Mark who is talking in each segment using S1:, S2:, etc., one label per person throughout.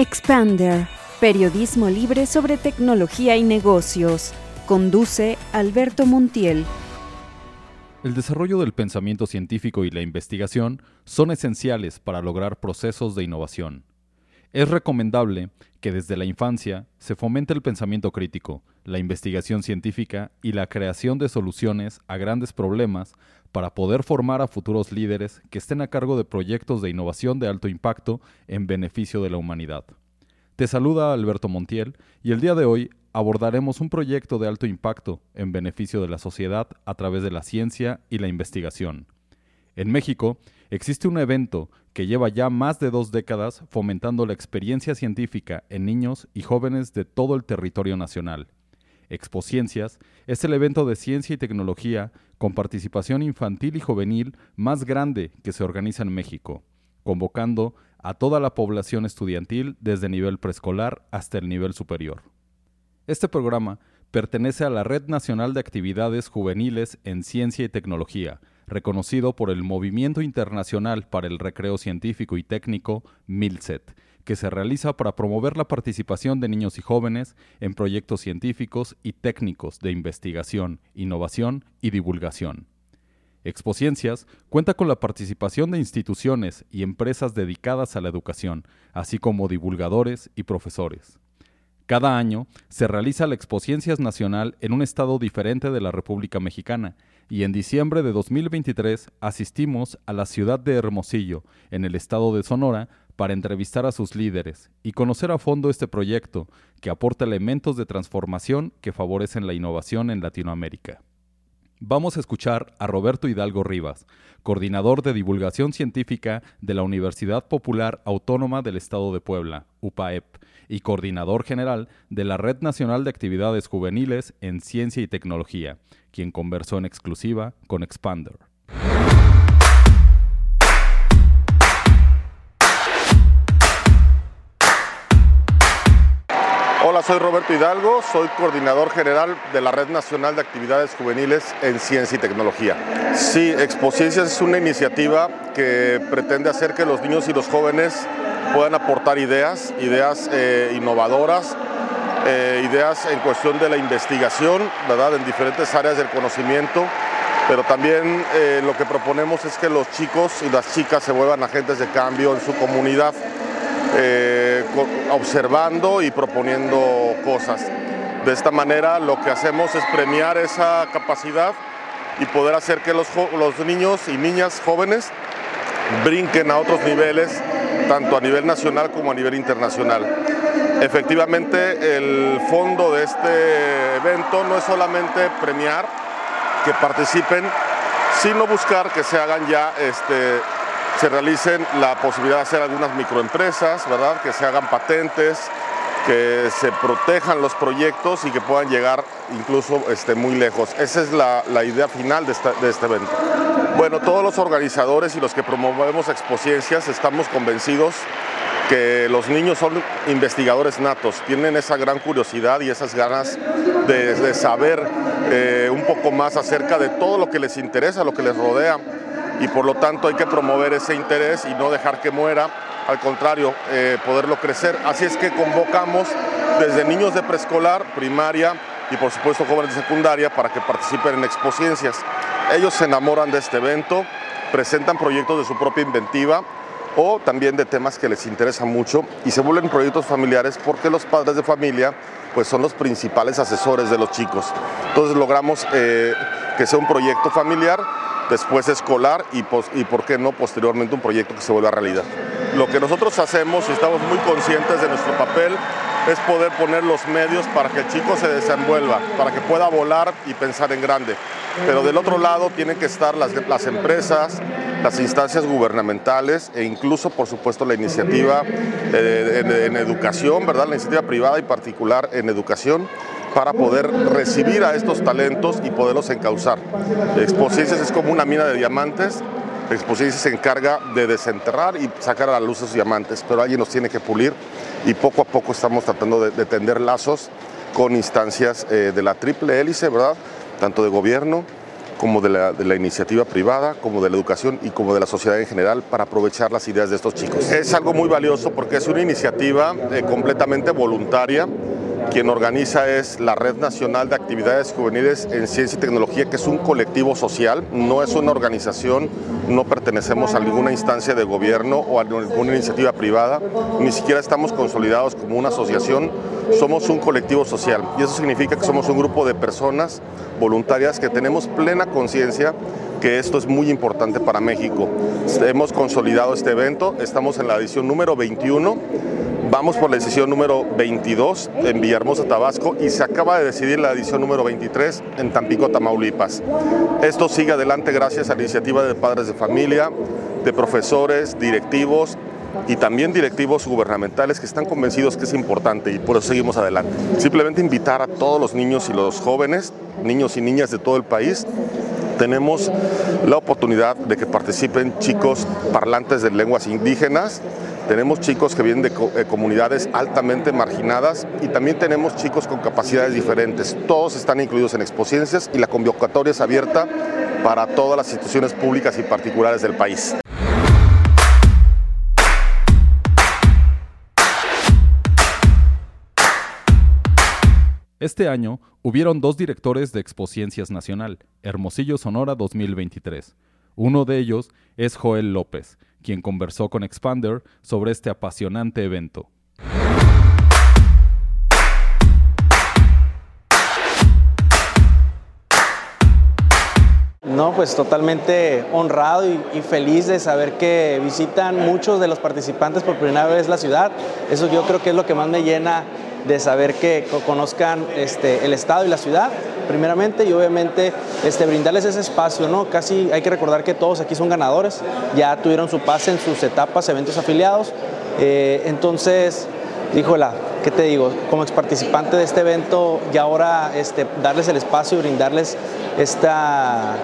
S1: Expander, periodismo libre sobre tecnología y negocios. Conduce Alberto Montiel.
S2: El desarrollo del pensamiento científico y la investigación son esenciales para lograr procesos de innovación. Es recomendable que desde la infancia se fomente el pensamiento crítico, la investigación científica y la creación de soluciones a grandes problemas para poder formar a futuros líderes que estén a cargo de proyectos de innovación de alto impacto en beneficio de la humanidad. Te saluda Alberto Montiel y el día de hoy abordaremos un proyecto de alto impacto en beneficio de la sociedad a través de la ciencia y la investigación. En México existe un evento que lleva ya más de dos décadas fomentando la experiencia científica en niños y jóvenes de todo el territorio nacional. Expociencias es el evento de ciencia y tecnología con participación infantil y juvenil más grande que se organiza en México, convocando a toda la población estudiantil desde nivel preescolar hasta el nivel superior. Este programa pertenece a la Red Nacional de Actividades Juveniles en Ciencia y Tecnología, reconocido por el Movimiento Internacional para el Recreo Científico y Técnico, MILCET, que se realiza para promover la participación de niños y jóvenes en proyectos científicos y técnicos de investigación, innovación y divulgación. Expociencias cuenta con la participación de instituciones y empresas dedicadas a la educación, así como divulgadores y profesores. Cada año se realiza la Expociencias Nacional en un estado diferente de la República Mexicana y en diciembre de 2023 asistimos a la ciudad de Hermosillo, en el estado de Sonora, para entrevistar a sus líderes y conocer a fondo este proyecto que aporta elementos de transformación que favorecen la innovación en Latinoamérica. Vamos a escuchar a Roberto Hidalgo Rivas, coordinador de divulgación científica de la Universidad Popular Autónoma del Estado de Puebla, UPAEP, y coordinador general de la Red Nacional de Actividades Juveniles en Ciencia y Tecnología, quien conversó en exclusiva con Expander.
S3: Soy Roberto Hidalgo, soy coordinador general de la Red Nacional de Actividades Juveniles en Ciencia y Tecnología. Sí, Expociencias es una iniciativa que pretende hacer que los niños y los jóvenes puedan aportar ideas, ideas eh, innovadoras, eh, ideas en cuestión de la investigación, ¿verdad? En diferentes áreas del conocimiento, pero también eh, lo que proponemos es que los chicos y las chicas se vuelvan agentes de cambio en su comunidad. Eh, observando y proponiendo cosas. De esta manera lo que hacemos es premiar esa capacidad y poder hacer que los, los niños y niñas jóvenes brinquen a otros niveles, tanto a nivel nacional como a nivel internacional. Efectivamente, el fondo de este evento no es solamente premiar que participen, sino buscar que se hagan ya este, se realicen la posibilidad de hacer algunas microempresas, ¿verdad? que se hagan patentes, que se protejan los proyectos y que puedan llegar incluso este, muy lejos. Esa es la, idea final de, de, este evento. Bueno, todos los organizadores y los que promovemos Expociencias estamos convencidos que los niños son investigadores natos, tienen esa gran curiosidad y esas ganas de, saber eh, un poco más acerca de todo lo que les interesa, lo que les rodea y por lo tanto hay que promover ese interés y no dejar que muera, al contrario, eh, poderlo crecer. Así es que convocamos desde niños de preescolar, primaria y por supuesto jóvenes de secundaria para que participen en Expociencias. Ellos se enamoran de este evento, presentan proyectos de su propia inventiva o también de temas que les interesan mucho y se vuelven proyectos familiares porque los padres de familia pues son los principales asesores de los chicos. Entonces logramos eh, que sea un proyecto familiar después escolar y, y por qué no posteriormente un proyecto que se vuelva realidad. Lo que nosotros hacemos y estamos muy conscientes de nuestro papel es poder poner los medios para que el chico se desenvuelva, para que pueda volar y pensar en grande. Pero del otro lado tienen que estar las, las empresas, las instancias gubernamentales e incluso, por supuesto, la iniciativa eh, en, en, educación, ¿verdad? La iniciativa privada y particular en educación para poder recibir a estos talentos y poderlos encauzar. Exposiencias es como una mina de diamantes. Exposiencias se encarga de desenterrar y sacar a la luz esos diamantes, pero alguien nos tiene que pulir y poco a poco estamos tratando de, tender lazos con instancias eh, de la triple hélice, ¿verdad? Tanto de gobierno, como de la, de la, iniciativa privada, como de la educación y como de la sociedad en general para aprovechar las ideas de estos chicos. Es algo muy valioso porque es una iniciativa eh, completamente voluntaria quien organiza es la Red Nacional de Actividades Juveniles en Ciencia y Tecnología, que es un colectivo social, no es una organización, no pertenecemos a ninguna instancia de gobierno o a ninguna iniciativa privada, ni siquiera estamos consolidados como una asociación, somos un colectivo social y eso significa que somos un grupo de personas voluntarias que tenemos plena conciencia que esto es muy importante para México. Hemos consolidado este evento, estamos en la edición número 21 Vamos por la decisión número 22 en Villahermosa, Tabasco, y se acaba de decidir la edición número 23 en Tampico, Tamaulipas. Esto sigue adelante gracias a la iniciativa de padres de familia, de profesores, directivos y también directivos gubernamentales que están convencidos que es importante y por eso seguimos adelante. Simplemente invitar a todos los niños y los jóvenes, niños y niñas de todo el país, tenemos la oportunidad de que participen chicos parlantes de lenguas indígenas, tenemos chicos que vienen de eh, comunidades altamente marginadas y también tenemos chicos con capacidades diferentes. Todos están incluidos en Expociencias y la convocatoria es abierta para todas las instituciones públicas y particulares del país.
S2: Este año hubieron dos directores de Expociencias Nacional, Hermosillo Sonora 2023. Uno de ellos es Joel López, quien conversó con Expander sobre este apasionante evento.
S4: No, pues totalmente honrado y, feliz de saber que visitan muchos de los participantes por primera vez la ciudad. Eso yo creo que es lo que más me llena de saber que conozcan este, el estado y la ciudad, primeramente, y obviamente este, brindarles ese espacio, ¿no? Casi hay que recordar que todos aquí son ganadores, ya tuvieron su pase en sus etapas, eventos afiliados, eh, entonces, híjola, ¿qué te digo? Como ex participante de este evento, y ahora este, darles el espacio y brindarles esta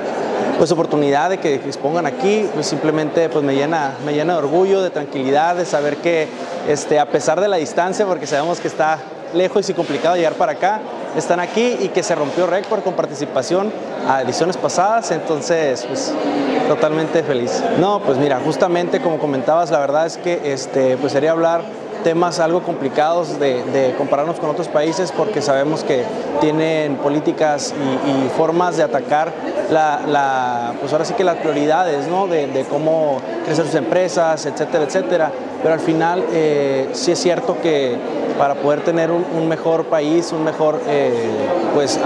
S4: pues oportunidad de que expongan aquí, pues simplemente pues me llena, me llena de orgullo, de tranquilidad, de saber que este, a pesar de la distancia, porque sabemos que está lejos y complicado llegar para acá, están aquí y que se rompió récord con participación a ediciones pasadas, entonces pues totalmente feliz. No, pues mira, justamente como comentabas, la verdad es que este, pues sería hablar temas algo complicados de, compararnos con otros países porque sabemos que tienen políticas y, formas de atacar la, pues ahora sí que las prioridades, ¿no? De, cómo crecer sus empresas, etcétera, etcétera. Pero al final eh, sí es cierto que para poder tener un, mejor país, un mejor eh, pues,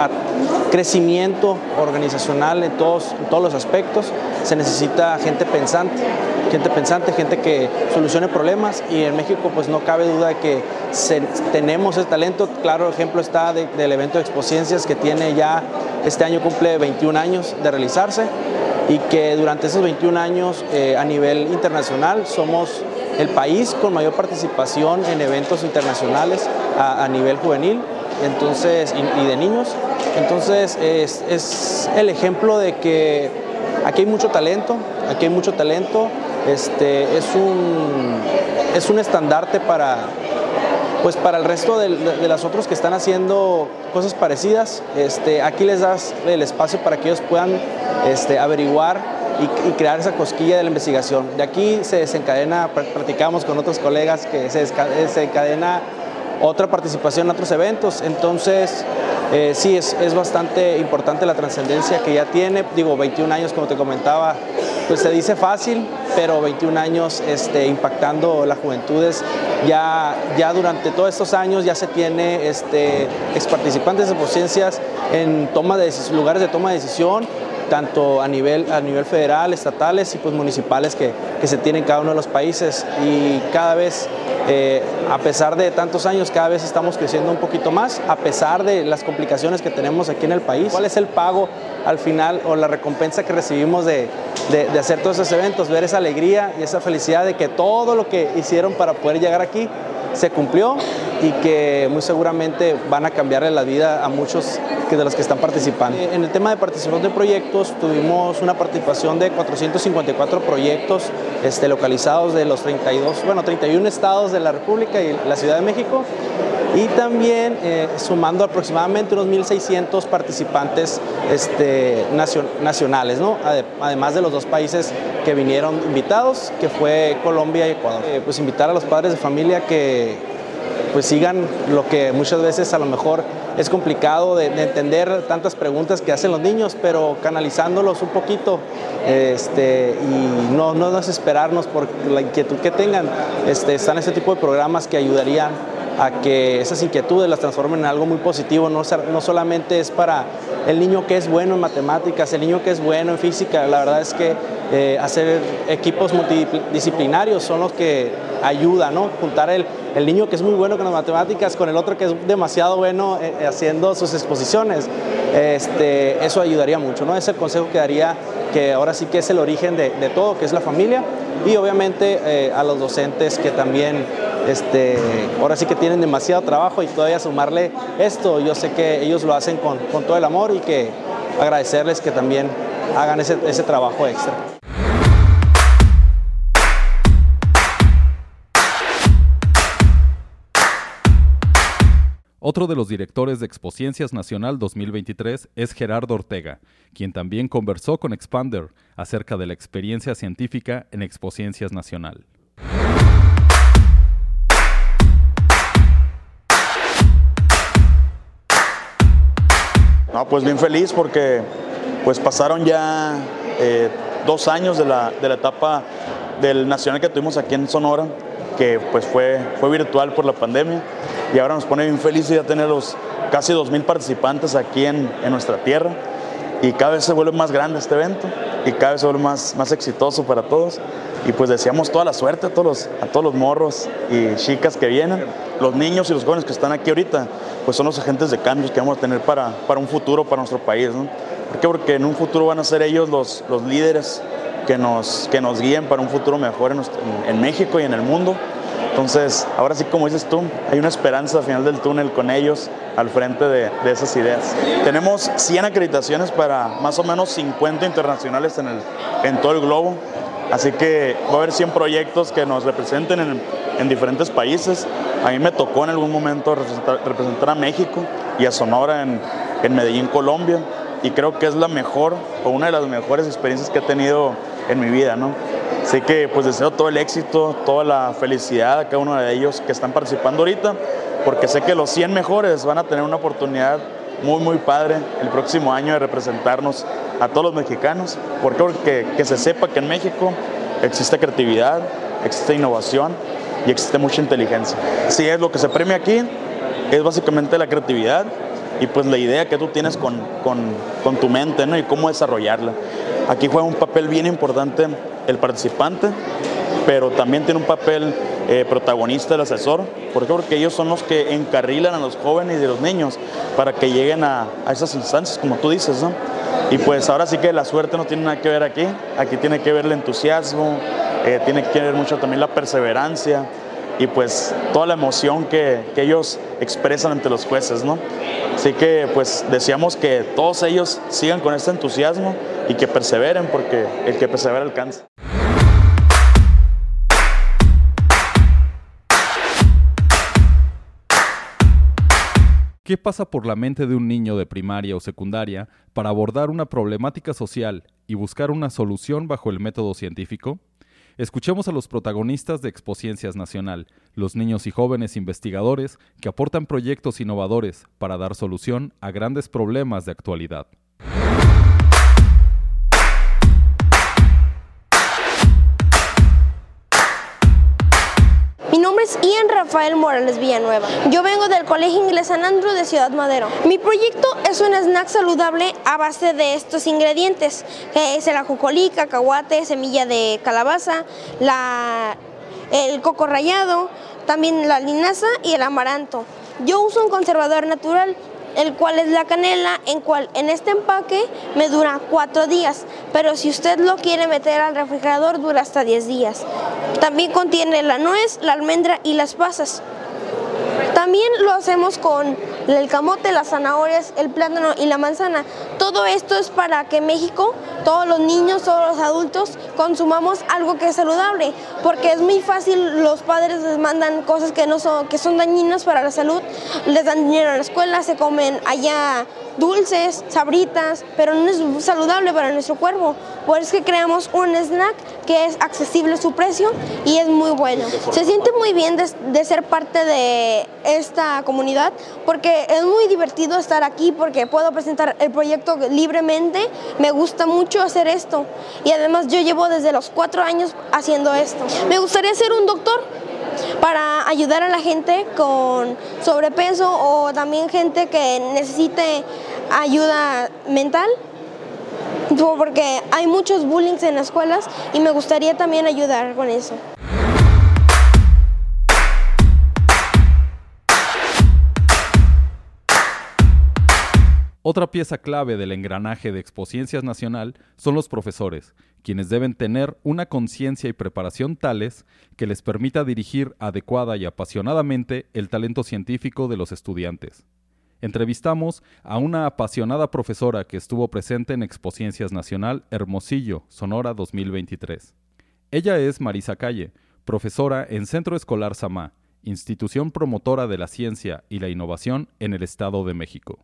S4: crecimiento organizacional en todos, todos los aspectos, se necesita gente pensante, gente pensante, gente que solucione problemas y en México pues no cabe duda de que tenemos ese talento. Claro ejemplo está del evento de Expociencias que tiene ya, este año cumple 21 años de realizarse y que durante esos 21 años eh, a nivel internacional somos el país con mayor participación en eventos internacionales a, nivel juvenil entonces, y, de niños. Entonces es, el ejemplo de que aquí hay mucho talento, aquí hay mucho talento, este, es, un, es un estandarte para, pues para el resto de, los otros que están haciendo cosas parecidas. Este, aquí les das el espacio para que ellos puedan este, averiguar y, crear esa cosquilla de la investigación. De aquí se desencadena, platicamos con otros colegas que se desencadena otra participación en otros eventos. Entonces, eh, sí, es, es, bastante importante la trascendencia que ya tiene. Digo, 21 años, como te comentaba, pues se dice fácil, pero 21 años este, impactando las juventudes. Ya, ya durante todos estos años ya se tiene este, ex participantes de ciencias en toma de, lugares de toma de decisión tanto a nivel, a nivel federal, estatales y pues municipales que, se tienen cada uno de los países y cada vez, eh, a pesar de tantos años, cada vez estamos creciendo un poquito más, a pesar de las complicaciones que tenemos aquí en el país. ¿Cuál es el pago al final o la recompensa que recibimos de, hacer todos esos eventos? Ver esa alegría y esa felicidad de que todo lo que hicieron para poder llegar aquí se cumplió y que muy seguramente van a cambiarle la vida a muchos de los que están participando. En el tema de participación de proyectos, tuvimos una participación de 454 proyectos este, localizados de los 32, bueno, 31 estados de la República y la Ciudad de México y también eh, sumando aproximadamente unos 1.600 participantes este, nacionales, ¿no? además de los dos países que vinieron invitados, que fue Colombia y Ecuador. Eh, pues invitar a los padres de familia que pues sigan lo que muchas veces a lo mejor es complicado de, entender tantas preguntas que hacen los niños, pero canalizándolos un poquito este, y no, no desesperarnos por la inquietud que tengan. Este, están ese tipo de programas que ayudarían a que esas inquietudes las transformen en algo muy positivo, no, no solamente es para el niño que es bueno en matemáticas, el niño que es bueno en física, la verdad es que eh, hacer equipos multidisciplinarios son los que ayudan, ¿no? Juntar el, el, niño que es muy bueno con las matemáticas con el otro que es demasiado bueno eh, haciendo sus exposiciones, este, eso ayudaría mucho, ¿no? Es el consejo que daría que ahora sí que es el origen de, de todo, que es la familia, y obviamente eh, a los docentes que también este, ahora sí que tienen demasiado trabajo y todavía sumarle esto, yo sé que ellos lo hacen con, todo el amor y que agradecerles que también hagan ese, ese trabajo extra.
S2: Otro de los directores de Expociencias Nacional 2023 es Gerardo Ortega, quien también conversó con Expander acerca de la experiencia científica en Expociencias Nacional.
S5: No, pues bien feliz porque pues pasaron ya eh, dos años de la, de la etapa del nacional que tuvimos aquí en Sonora que pues fue, fue virtual por la pandemia. Y ahora nos pone bien felices ya tener los casi 2.000 participantes aquí en, en, nuestra tierra. Y cada vez se vuelve más grande este evento y cada vez se vuelve más, más exitoso para todos. Y pues deseamos toda la suerte a todos, los, a todos los morros y chicas que vienen, los niños y los jóvenes que están aquí ahorita, pues son los agentes de cambios que vamos a tener para, para un futuro, para nuestro país. ¿no? ¿Por qué? Porque en un futuro van a ser ellos los, los líderes que nos, que nos guíen para un futuro mejor en, en México y en el mundo. Entonces, ahora sí, como dices tú, hay una esperanza al final del túnel con ellos al frente de, de, esas ideas. Tenemos 100 acreditaciones para más o menos 50 internacionales en, el, en todo el globo. Así que va a haber 100 proyectos que nos representen en, en diferentes países. A mí me tocó en algún momento representar, a México y a Sonora en, en Medellín, Colombia. Y creo que es la mejor o una de las mejores experiencias que he tenido en mi vida, ¿no? Así que pues deseo todo el éxito, toda la felicidad a cada uno de ellos que están participando ahorita, porque sé que los 100 mejores van a tener una oportunidad muy muy padre el próximo año de representarnos a todos los mexicanos, porque que, se sepa que en México existe creatividad, existe innovación y existe mucha inteligencia. Si es lo que se premia aquí, es básicamente la creatividad y pues la idea que tú tienes con, con, con tu mente ¿no? y cómo desarrollarla. Aquí juega un papel bien importante el participante, pero también tiene un papel eh, protagonista el asesor. ¿Por qué? Porque ellos son los que encarrilan a los jóvenes y a los niños para que lleguen a, esas instancias, como tú dices, ¿no? Y pues ahora sí que la suerte no tiene nada que ver aquí, aquí tiene que ver el entusiasmo, eh, tiene que ver mucho también la perseverancia y pues toda la emoción que, que ellos expresan ante los jueces, ¿no? Así que pues deseamos que todos ellos sigan con este entusiasmo y que perseveren porque el que persevera alcanza.
S2: ¿Qué pasa por la mente de un niño de primaria o secundaria para abordar una problemática social y buscar una solución bajo el método científico? Escuchemos a los protagonistas de Expociencias Nacional, los niños y jóvenes investigadores que aportan proyectos innovadores para dar solución a grandes problemas de actualidad.
S6: Rafael Morales Villanueva. Yo vengo del Colegio Inglés San Andrew de Ciudad Madero. Mi proyecto es un snack saludable a base de estos ingredientes, que es el ajonjolí, cacahuate, semilla de calabaza, la, el coco rallado, también la linaza y el amaranto. Yo uso un conservador natural el cual es la canela, en cual en este empaque me dura cuatro días, pero si usted lo quiere meter al refrigerador dura hasta 10 días. También contiene la nuez, la almendra y las pasas. También lo hacemos con el camote, las zanahorias, el plátano y la manzana. Todo esto es para que México, todos los niños, todos los adultos, consumamos algo que es saludable, porque es muy fácil, los padres les mandan cosas que, no son, que son dañinas para la salud, les dan dinero a la escuela, se comen allá dulces, sabritas, pero no es saludable para nuestro cuerpo. Por eso es que creamos un snack que es accesible a su precio y es muy bueno. Se siente muy bien de, ser parte de esta comunidad porque es muy divertido estar aquí porque puedo presentar el proyecto libremente. Me gusta mucho hacer esto y además yo llevo desde los cuatro años haciendo esto. Me gustaría ser un doctor para ayudar a la gente con sobrepeso o también gente que necesite ayuda mental porque hay muchos bullying en las escuelas y me gustaría también ayudar con eso.
S2: Otra pieza clave del engranaje de Expociencias Nacional son los profesores, quienes deben tener una conciencia y preparación tales que les permita dirigir adecuada y apasionadamente el talento científico de los estudiantes. Entrevistamos a una apasionada profesora que estuvo presente en Expociencias Nacional Hermosillo, Sonora 2023. Ella es Marisa Calle, profesora en Centro Escolar Samá, institución promotora de la ciencia y la innovación en el Estado de México.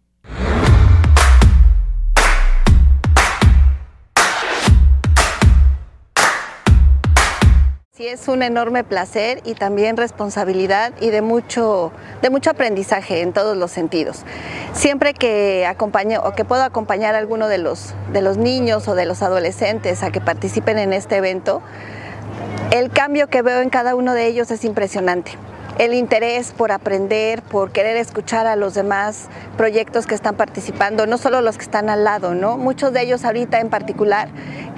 S7: Sí, es un enorme placer y también responsabilidad y de mucho, de mucho aprendizaje en todos los sentidos. Siempre que acompaño o que puedo acompañar a alguno de los, de los niños o de los adolescentes a que participen en este evento, el cambio que veo en cada uno de ellos es impresionante el interés por aprender, por querer escuchar a los demás proyectos que están participando, no solo los que están al lado, ¿no? Muchos de ellos ahorita en particular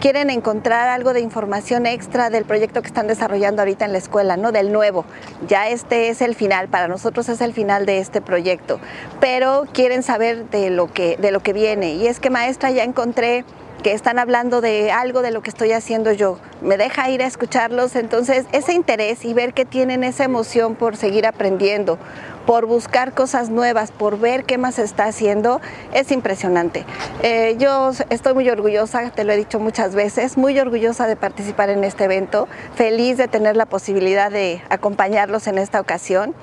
S7: quieren encontrar algo de información extra del proyecto que están desarrollando ahorita en la escuela, ¿no? Del nuevo. Ya este es el final, para nosotros es el final de este proyecto, pero quieren saber de lo que de lo que viene y es que maestra ya encontré que están hablando de algo de lo que estoy haciendo yo. Me deja ir a escucharlos, entonces ese interés y ver que tienen esa emoción por seguir aprendiendo, por buscar cosas nuevas, por ver qué más está haciendo, es impresionante. Eh, yo estoy muy orgullosa, te lo he dicho muchas veces, muy orgullosa de participar en este evento, feliz de tener la posibilidad de acompañarlos en esta ocasión.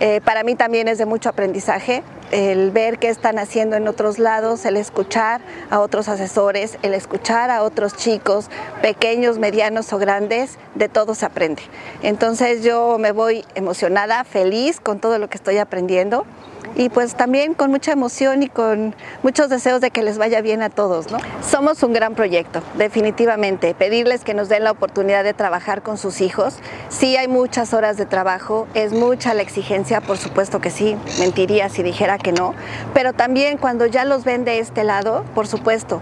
S7: Eh, para mí también es de mucho aprendizaje el ver qué están haciendo en otros lados, el escuchar a otros asesores, el escuchar a otros chicos, pequeños, medianos o grandes, de todo se aprende. Entonces yo me voy emocionada, feliz con todo lo que estoy aprendiendo y pues también con mucha emoción y con muchos deseos de que les vaya bien a todos. ¿no? Somos un gran proyecto, definitivamente. Pedirles que nos den la oportunidad de trabajar con sus hijos. Sí hay muchas horas de trabajo, es mucha la exigencia, por supuesto que sí, mentiría si dijera que no, pero también cuando ya los ven de este lado, por supuesto,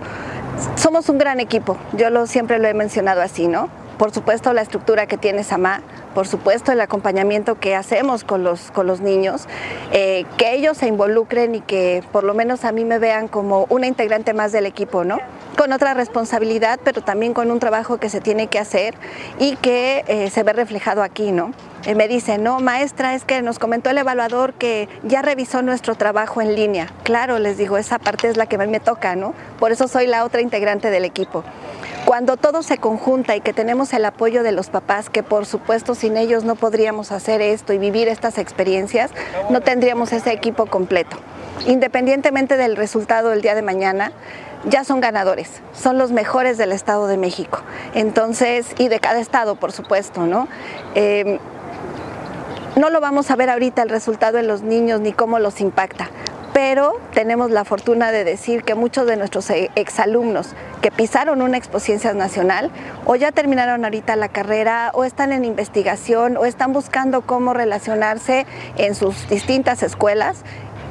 S7: somos un gran equipo, yo lo, siempre lo he mencionado así, ¿no? Por supuesto la estructura que tiene Samá, por supuesto el acompañamiento que hacemos con los, con los niños, eh, que ellos se involucren y que por lo menos a mí me vean como una integrante más del equipo, ¿no? Con otra responsabilidad, pero también con un trabajo que se tiene que hacer y que eh, se ve reflejado aquí, ¿no? Eh, me dice, no, maestra, es que nos comentó el evaluador que ya revisó nuestro trabajo en línea. Claro, les digo, esa parte es la que a mí me toca, ¿no? Por eso soy la otra integrante del equipo. Cuando todo se conjunta y que tenemos el apoyo de los papás, que por supuesto sin ellos no podríamos hacer esto y vivir estas experiencias, no tendríamos ese equipo completo. Independientemente del resultado del día de mañana, ya son ganadores, son los mejores del Estado de México. Entonces, y de cada estado, por supuesto, ¿no? Eh, no lo vamos a ver ahorita el resultado en los niños ni cómo los impacta, pero tenemos la fortuna de decir que muchos de nuestros e-, exalumnos que pisaron una exposición nacional o ya terminaron ahorita la carrera o están en investigación o están buscando cómo relacionarse en sus distintas escuelas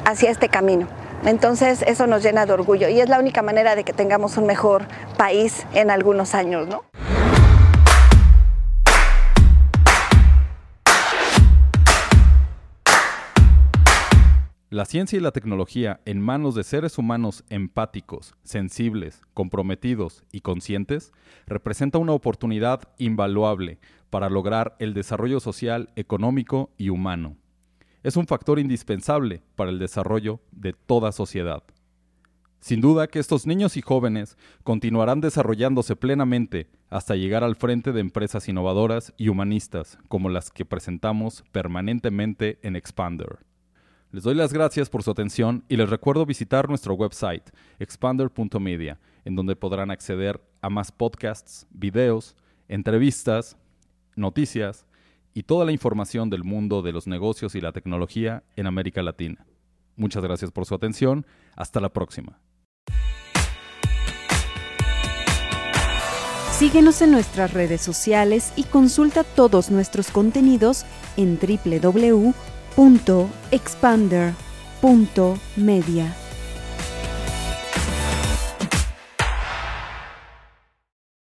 S7: hacia este camino. Entonces eso nos llena de orgullo y es la única manera de que tengamos un mejor país en algunos años, ¿no?
S2: La ciencia y la tecnología en manos de seres humanos empáticos, sensibles, comprometidos y conscientes representa una oportunidad invaluable para lograr el desarrollo social, económico y humano. Es un factor indispensable para el desarrollo de toda sociedad. Sin duda que estos niños y jóvenes continuarán desarrollándose plenamente hasta llegar al frente de empresas innovadoras y humanistas como las que presentamos permanentemente en Expander. Les doy las gracias por su atención y les recuerdo visitar nuestro website expander.media, en donde podrán acceder a más podcasts, videos, entrevistas, noticias y toda la información del mundo de los negocios y la tecnología en América Latina. Muchas gracias por su atención. Hasta la próxima.
S1: Síguenos en nuestras redes sociales y consulta todos nuestros contenidos en www.expander.media.